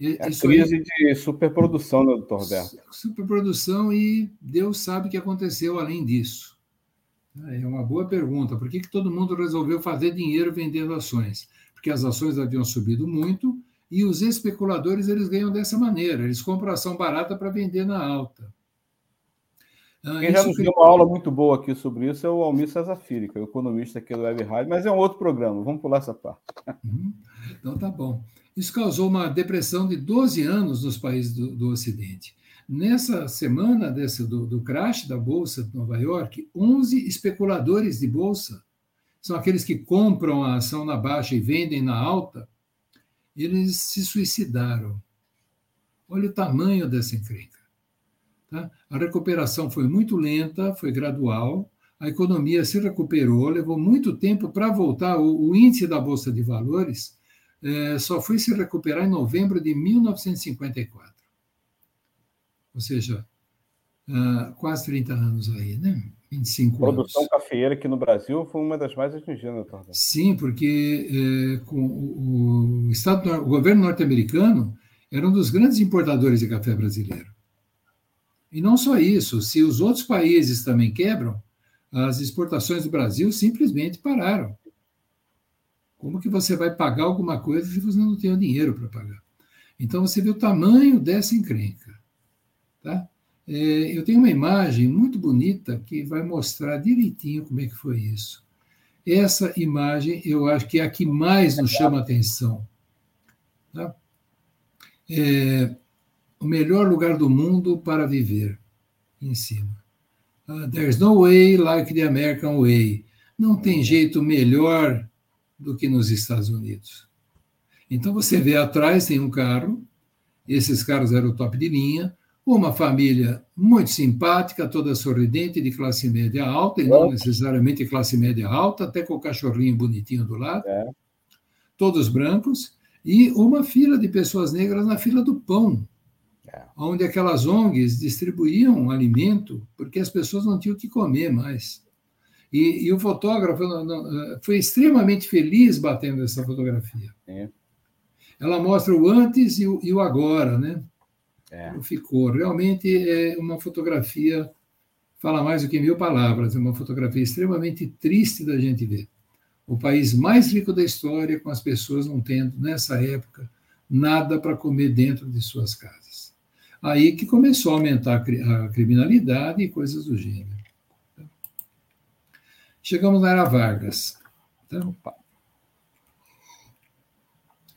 É isso crise aí, de superprodução, né, doutor Roberto? Superprodução e Deus sabe o que aconteceu além disso. É uma boa pergunta. Por que, que todo mundo resolveu fazer dinheiro vendendo ações? Porque as ações haviam subido muito e os especuladores eles ganham dessa maneira, eles compram ação barata para vender na alta. Ah, Quem já nos deu uma aula muito boa aqui sobre isso é o Almir que é o economista aqui do Web Rádio, mas é um outro programa, vamos pular essa parte. Uhum. Então tá bom. Isso causou uma depressão de 12 anos nos países do, do Ocidente. Nessa semana desse, do, do crash da Bolsa de Nova York, 11 especuladores de Bolsa, são aqueles que compram a ação na baixa e vendem na alta, eles se suicidaram. Olha o tamanho dessa encrenca. Tá? A recuperação foi muito lenta, foi gradual, a economia se recuperou, levou muito tempo para voltar. O, o, índice da Bolsa de Valores é, só foi se recuperar em novembro de 1954. Ou seja, uh, quase 30 anos aí, né? 25 a produção anos. cafeeira aqui no Brasil foi uma das mais atingidas, doutor. Sim, porque é, com o, o, Estado, o governo norte-americano era um dos grandes importadores de café brasileiro. E não só isso, se os outros países também quebram, as exportações do Brasil simplesmente pararam. Como que você vai pagar alguma coisa se você não tem o dinheiro para pagar? Então você vê o tamanho dessa encrenca. Tá? É, eu tenho uma imagem muito bonita que vai mostrar direitinho como é que foi isso. Essa imagem eu acho que é a que mais nos chama atenção. Tá? É, o melhor lugar do mundo para viver, em cima. Uh, There's no way like the American way. Não tem jeito melhor do que nos Estados Unidos. Então você vê atrás tem um carro, esses carros eram o top de linha, uma família muito simpática, toda sorridente, de classe média alta, e não necessariamente classe média alta, até com o cachorrinho bonitinho do lado, é. todos brancos, e uma fila de pessoas negras na fila do pão, é. onde aquelas ONGs distribuíam alimento, porque as pessoas não tinham o que comer mais. E, e o fotógrafo foi extremamente feliz batendo essa fotografia. É. Ela mostra o antes e o, e o agora, né? É. Ficou. Realmente é uma fotografia, fala mais do que mil palavras, é uma fotografia extremamente triste da gente ver. O país mais rico da história, com as pessoas não tendo, nessa época, nada para comer dentro de suas casas. Aí que começou a aumentar a criminalidade e coisas do gênero. Chegamos na Era Vargas. Então, a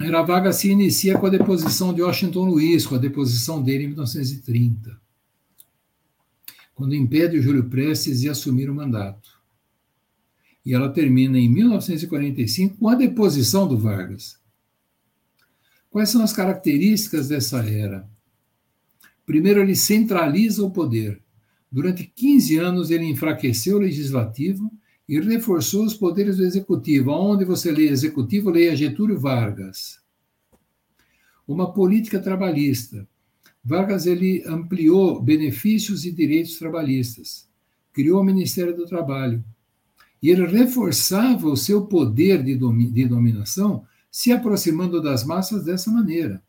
Era Vargas se inicia com a deposição de Washington Luiz, com a deposição dele em 1930, quando impede o Júlio Prestes de assumir o mandato. E ela termina em 1945 com a deposição do Vargas. Quais são as características dessa era? Primeiro, ele centraliza o poder. Durante 15 anos, ele enfraqueceu o legislativo e reforçou os poderes do executivo. Onde você lê executivo, leia Getúlio Vargas. Uma política trabalhista. Vargas ele ampliou benefícios e direitos trabalhistas. Criou o Ministério do Trabalho. E ele reforçava o seu poder de, de dominação se aproximando das massas dessa maneira.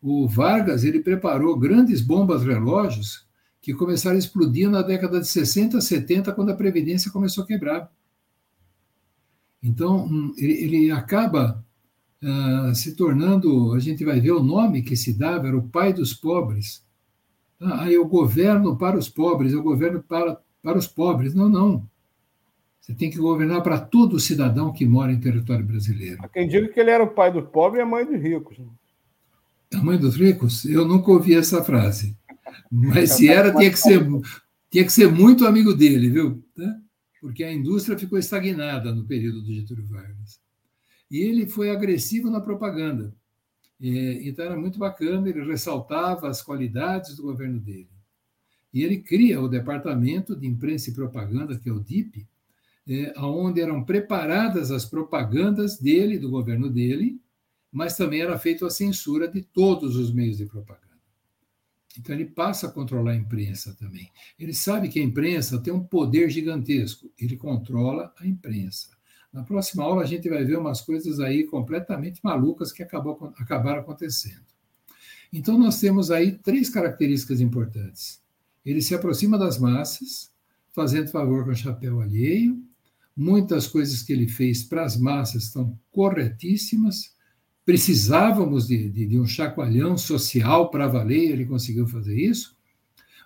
O Vargas ele preparou grandes bombas relógios que começaram a explodir na década de 60, 70, quando a Previdência começou a quebrar. Então, hum, ele, acaba uh, se tornando, a gente vai ver o nome que se dava, era o pai dos pobres. Ah, eu governo para os pobres, eu governo para, para os pobres. Não, não. Você tem que governar para todo cidadão que mora em território brasileiro. Há quem diga que ele era o pai dos pobres e a mãe dos ricos. Né? A mãe dos ricos? Eu nunca ouvi essa frase. Mas se era, tinha que ser, tinha que ser muito amigo dele, viu? Porque a indústria ficou estagnada no período do Getúlio Vargas. E ele foi agressivo na propaganda. Então era muito bacana, ele ressaltava as qualidades do governo dele. E ele cria o Departamento de Imprensa e Propaganda, que é o DIP, é, onde eram preparadas as propagandas dele, do governo dele, mas também era feita a censura de todos os meios de propaganda. Então ele passa a controlar a imprensa também. Ele sabe que a imprensa tem um poder gigantesco, ele controla a imprensa. Na próxima aula a gente vai ver umas coisas aí completamente malucas que acabou, acabaram acontecendo. Então nós temos aí três características importantes. Ele se aproxima das massas, fazendo favor com o chapéu alheio, Muitas coisas que ele fez para as massas estão corretíssimas. Precisávamos de, de, de um chacoalhão social para valer, ele conseguiu fazer isso.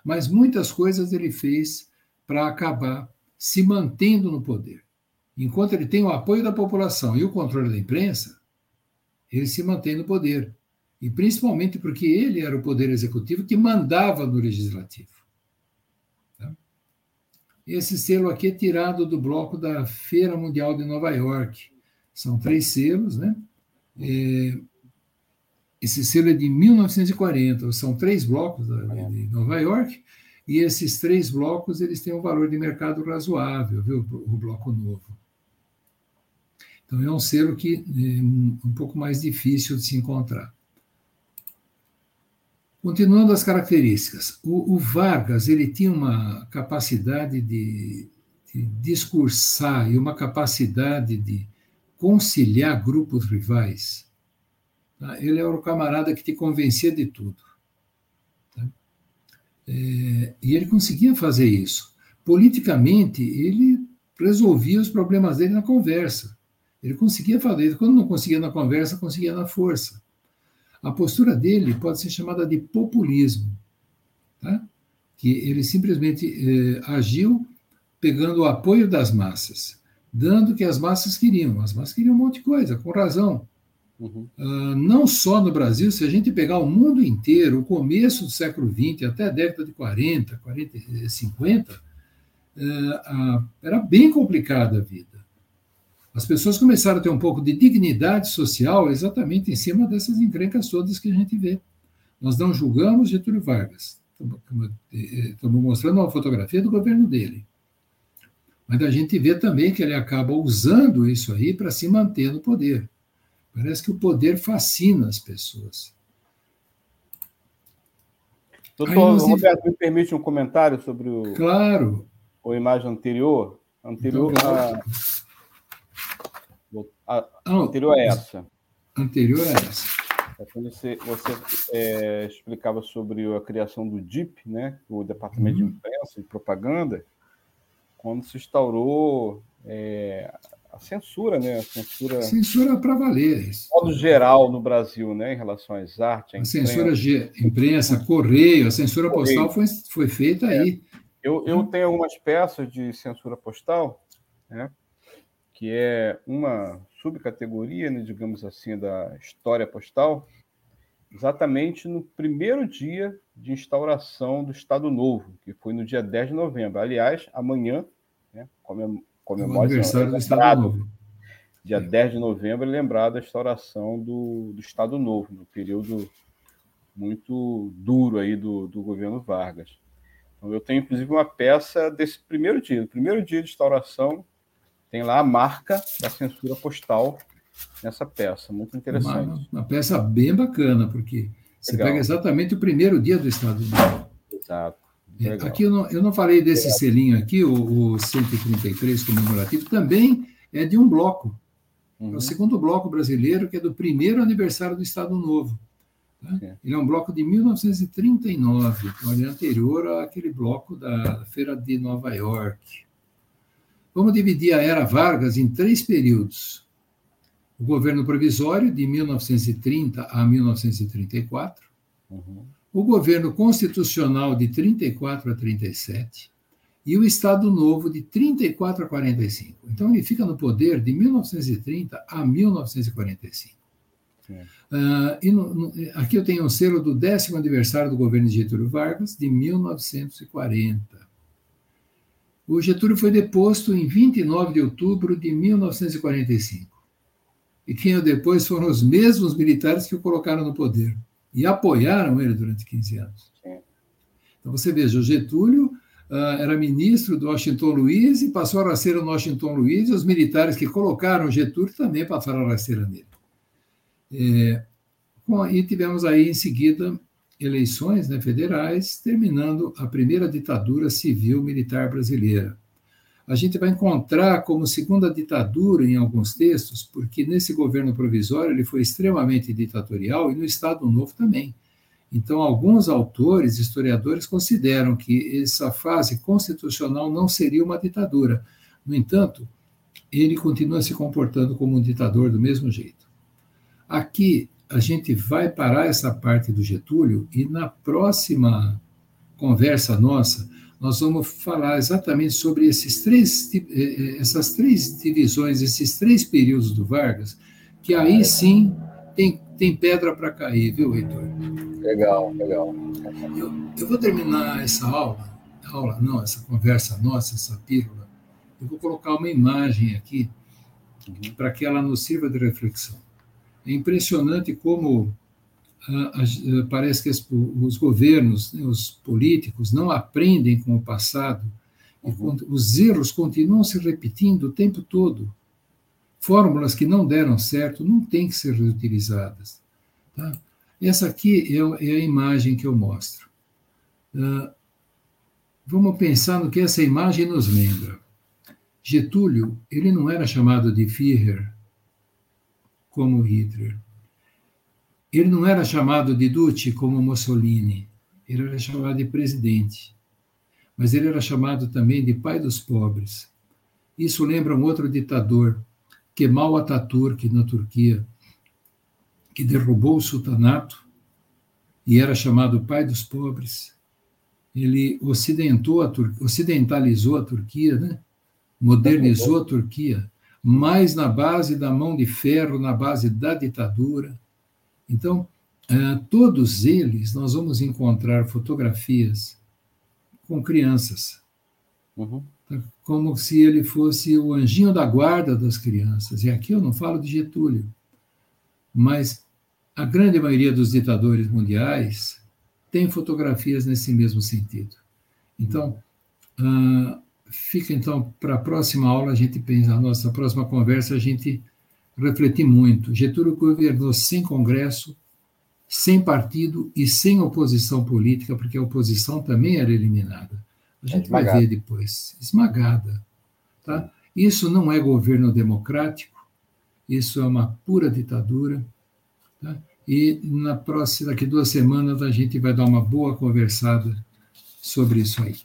Mas muitas coisas ele fez para acabar se mantendo no poder. Enquanto ele tem o apoio da população e o controle da imprensa, ele se mantém no poder. E principalmente porque ele era o poder executivo que mandava no legislativo. Esse selo aqui é tirado do bloco da Feira Mundial de Nova York. São três selos, né? É, esse selo é de 1940, são três blocos de Nova York, e esses três blocos eles têm um valor de mercado razoável, viu? O bloco novo. Então é um selo que é um pouco mais difícil de se encontrar. Continuando as características, o, o Vargas ele tinha uma capacidade de, de discursar e uma capacidade de conciliar grupos rivais. Tá? Ele era o camarada que te convencia de tudo. Tá? É, e ele conseguia fazer isso. Politicamente, ele resolvia os problemas dele na conversa. Ele conseguia fazer. Quando não conseguia na conversa, conseguia na força. A postura dele pode ser chamada de populismo, tá? que ele simplesmente eh, agiu pegando o apoio das massas, dando o que as massas queriam. As massas queriam um monte de coisa, com razão. Uhum. Uh, não só no Brasil, se a gente pegar o mundo inteiro, o começo do século XX até a década de 40, 40 50, uh, uh, era bem complicada a vida. As pessoas começaram a ter um pouco de dignidade social exatamente em cima dessas encrencas todas que a gente vê. Nós não julgamos Getúlio Vargas. Estamos mostrando uma fotografia do governo dele. Mas a gente vê também que ele acaba usando isso aí para se manter no poder. Parece que o poder fascina as pessoas. Doutor Roberto, me permite um comentário sobre o. Claro. A imagem anterior? Anterior então, a a anterior a essa. Anterior a essa. É você, você é, explicava sobre a criação do DIP, né, o Departamento uhum. de Imprensa e Propaganda, quando se instaurou é, a censura, né? A censura. Censura para valer. De modo geral no Brasil, né? Em relação às artes. A, censura de imprensa, correio, a censura correio. postal foi, foi feita é. aí. Eu, eu tenho algumas peças de censura postal, né? Que é uma subcategoria, né, digamos assim, da história postal, exatamente no primeiro dia de instauração do Estado Novo, que foi no dia 10 de novembro. Aliás, amanhã, né, comemora o aniversário do Estado Novo. Dia é. 10 de novembro é lembrado a instauração do, do Estado Novo, no período muito duro aí do, do governo Vargas. Então, eu tenho, inclusive, uma peça desse primeiro dia, do primeiro dia de instauração, tem lá a marca da censura postal nessa peça, muito interessante. Uma, uma peça bem bacana, porque você Legal. pega exatamente o primeiro dia do Estado Novo. Exato. É, aqui eu não, eu não falei desse Legal. selinho aqui, o, o 133 comemorativo, também é de um bloco. Uhum. É o uhum. segundo bloco brasileiro, que é do primeiro aniversário do Estado Novo. Tá? Ele é um bloco de 1939, então ele é anterior àquele bloco da Feira de Nova York. Vamos dividir a Era Vargas em três períodos. O governo provisório, de 1930 a 1934. Uhum. O governo constitucional, de 34 a 37 e o Estado Novo de 34 a 45. Então, ele fica no poder de 1930 a 1945. Uh, e no, no, aqui eu tenho um selo do décimo aniversário do governo de Getúlio Vargas, de 1940. O Getúlio foi deposto em 29 de outubro de 1945. E quem o depois foram os mesmos militares que o colocaram no poder e apoiaram ele durante 15 anos. Então você veja, o Getúlio uh, era ministro do Washington Luiz e passou a rasteira no Washington Luiz, e os militares que colocaram o Getúlio também passaram a rasteira nele. É, bom, e tivemos aí em seguida eleições né, federais, terminando a primeira ditadura civil-militar brasileira. A gente vai encontrar como segunda ditadura em alguns textos, porque nesse governo provisório ele foi extremamente ditatorial e no Estado Novo também. Então, alguns autores, historiadores, consideram que essa fase constitucional não seria uma ditadura. No entanto, ele continua se comportando como um ditador do mesmo jeito. Aqui, a gente vai parar essa parte do Getúlio e na próxima conversa nossa, nós vamos falar exatamente sobre esses três, eh, eh, essas três divisões, esses três períodos do Vargas, que aí sim tem, tem pedra para cair, viu, Heitor? Legal, legal. Eu, eu vou terminar essa aula, aula não, essa conversa nossa, essa pílula, eu vou colocar uma imagem aqui uhum. para que ela nos sirva de reflexão. É impressionante como parece que os governos, né, os políticos, não aprendem com o passado e uhum. os erros continuam se repetindo o tempo todo. Fórmulas que não deram certo não têm que ser reutilizadas. Tá? Essa aqui é, é a imagem que eu mostro. Uh, vamos pensar no que essa imagem nos lembra. Getúlio, ele não era chamado de Führer como Hitler. Ele não era chamado de Duce como Mussolini, ele era chamado de presidente. Mas ele era chamado também de pai dos pobres. Isso lembra um outro ditador, Kemal Atatürk, na Turquia, que derrubou o sultanato e era chamado pai dos pobres. Ele ocidentou a Tur ocidentalizou a Turquia, né? modernizou a Turquia, mais na base da mão de ferro, na base da ditadura. Então, uh, todos eles, nós vamos encontrar fotografias com crianças. Uhum. Tá? Como se ele fosse o anjinho da guarda das crianças. E aqui eu não falo de Getúlio, mas a grande maioria dos ditadores mundiais tem fotografias nesse mesmo sentido. Então, uh, fica então para a próxima aula a gente pensa, a nossa próxima conversa a gente refletir muito. Getúlio governou sem Congresso, sem partido e sem oposição política, porque a oposição também era eliminada. A gente é vai ver depois. Esmagada. Tá? Isso não é governo democrático, isso é uma pura ditadura. Tá? E na próxima, daqui duas semanas, a gente vai dar uma boa conversada sobre isso aí.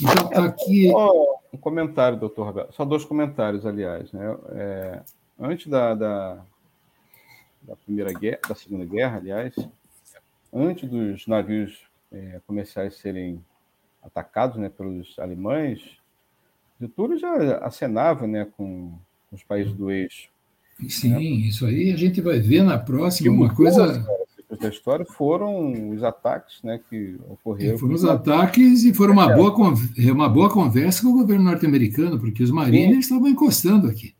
Então, aqui. Oh, um comentário, doutor Roberto. Só dois comentários, aliás. Né? É, antes da, da, da, primeira guerra, da segunda guerra, aliás, antes dos navios é, comerciais serem atacados né, pelos alemães, Getúlio já acenava né, com, com os países do eixo. Sim, né? isso aí a gente vai ver na próxima uma coisa da história foram os ataques né, que ocorreram. foram os ataques e foram uma, é. boa, é uma boa conversa com o governo norte-americano, porque os marinheiros estavam encostando aqui.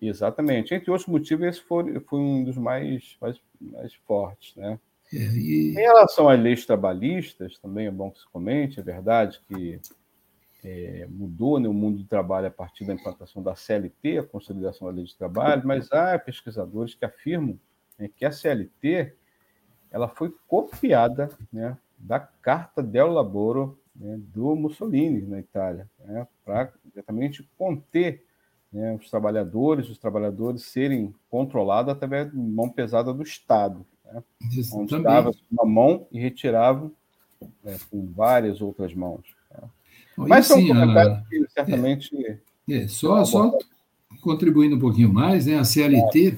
Exatamente. Entre outros motivos, esse foi, foi um dos mais, mais, mais fortes. Né? É, e... Em relação às leis trabalhistas, também é bom que se comente, é verdade que é, mudou né, o mundo do trabalho a partir da implantação da CLT, a consolidação da lei de trabalho, mas há pesquisadores que afirmam né, que a CLT ela foi copiada né, da Carta del Laboro né, do Mussolini na Itália, né, para exatamente conter né, os trabalhadores, os trabalhadores serem controlados através de mão pesada do Estado, né, onde estava uma mão e retiravam né, com várias outras mãos. Né. Mas são sim, comentários a... que certamente. É, é, só, só contribuindo um pouquinho mais, né, a CLT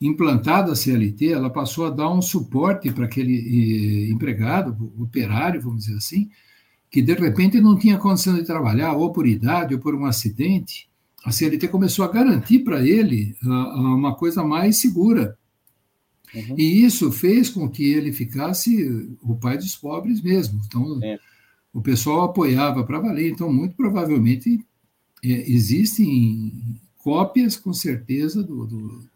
implantada a CLT, ela passou a dar um suporte para aquele empregado, operário, vamos dizer assim, que de repente não tinha condição de trabalhar, ou por idade, ou por um acidente. A CLT começou a garantir para ele uh, uma coisa mais segura. Uhum. E isso fez com que ele ficasse o pai dos pobres mesmo. Então, é. o pessoal apoiava para valer. Então, muito provavelmente, é, existem cópias, com certeza, do, do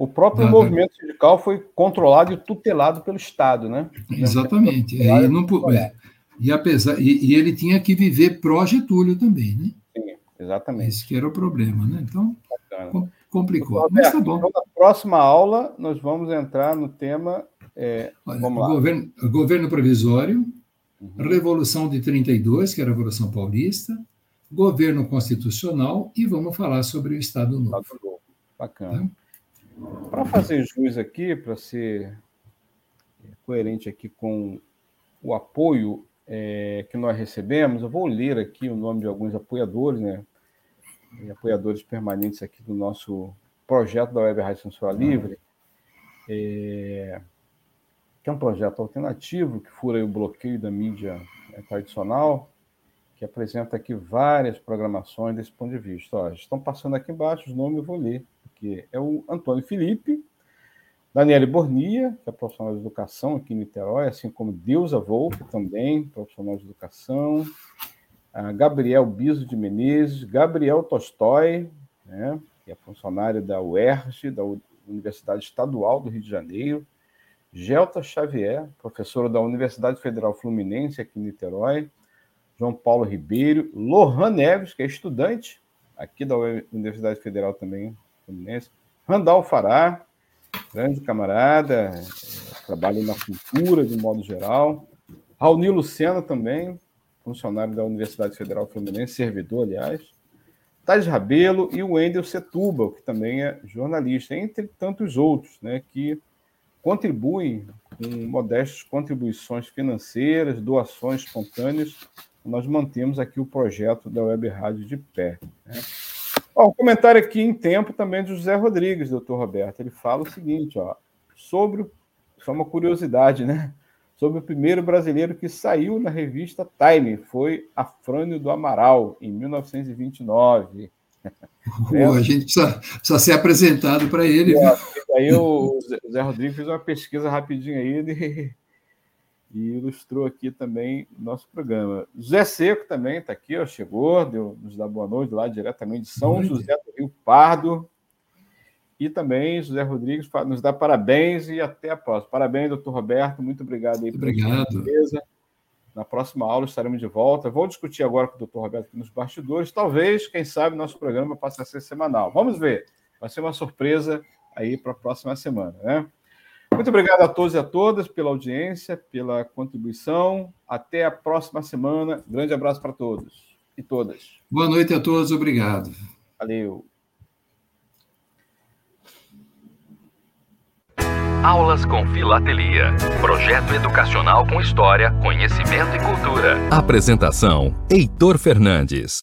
o próprio ah, movimento sindical foi controlado e tutelado pelo Estado, né? Exatamente. E, não, é, e, apesar, e, e, ele tinha que viver pró-Getúlio também, né? Exatamente. Esse que era o problema, né? Então, com, complicou. Então, Mas tá bom. Então, na próxima aula, nós vamos entrar no tema... É, Olha, vamos lá. Governo, governo provisório, uhum. Revolução de 32, que era a Revolução Paulista, governo constitucional e vamos falar sobre o Estado Novo. Estado Novo. Bacana. Tá? Para fazer jus aqui, para ser coerente aqui com o apoio é, que nós recebemos, eu vou ler aqui o nome de alguns apoiadores, né? Apoiadores permanentes aqui do nosso projeto da Web Rádio Censura Livre, é, que é um projeto alternativo que fura o bloqueio da mídia é, tradicional, que apresenta aqui várias programações desse ponto de vista. Ó, estão passando aqui embaixo os nomes, eu vou ler que é o Antônio Felipe, Daniele Bornia, que é profissional de educação aqui em Niterói, assim como Deusa Volpe, também profissional de educação, Gabriel Biso de Menezes, Gabriel Tolstói, né, que é funcionário da UERJ, da Universidade Estadual do Rio de Janeiro, Gelta Xavier, professora da Universidade Federal Fluminense aqui em Niterói, João Paulo Ribeiro, Lohan Neves, que é estudante aqui da Universidade Federal também Fluminense. Randall Fará, grande camarada, trabalha na cultura de um modo geral. Raoni Lucena também, funcionário da Universidade Federal Fluminense, servidor, aliás. Thais Rabelo e o Wendel Setúbal, que também é jornalista, entre tantos outros, né, que contribuem com modestas contribuições financeiras, doações espontâneas. Nós mantemos aqui o projeto da Web Rádio de pé. Né? Ó, um comentário aqui em tempo também do José Rodrigues, doutor Roberto. Ele fala o seguinte, ó, sobre, só uma curiosidade, né? Sobre o primeiro brasileiro que saiu na revista Time, foi Afrânio do Amaral, em 1929. É. a gente precisa, precisa ser apresentado para ele. É, aí o Zé Rodrigues fez uma pesquisa rapidinho aí de, e ilustrou aqui também nosso programa. José Seco também está aqui, ó, chegou, deu, nos dá boa noite lá diretamente de São José do Rio Pardo. E também José Rodrigues nos dá parabéns e até a próxima. Parabéns, doutor Roberto, muito obrigado aí obrigado. Na próxima aula estaremos de volta. Vou discutir agora com o doutor Roberto aqui nos bastidores. Talvez, quem sabe, nosso programa passe a ser semanal. Vamos ver. Vai ser uma surpresa aí para a próxima semana, né? Muito obrigado a todos e a todas pela audiência, pela contribuição. Até a próxima semana. Grande abraço para todos e todas. Boa noite a todos. Obrigado. Valeu. Aulas com Filatelia. Projeto educacional com história, conhecimento e cultura. Apresentação: Heitor Fernandes.